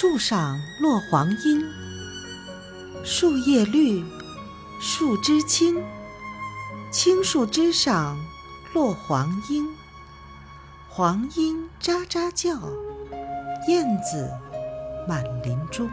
树上落黄莺树叶绿树枝青青树枝上落黄莺。黄莺喳喳叫燕子满林中。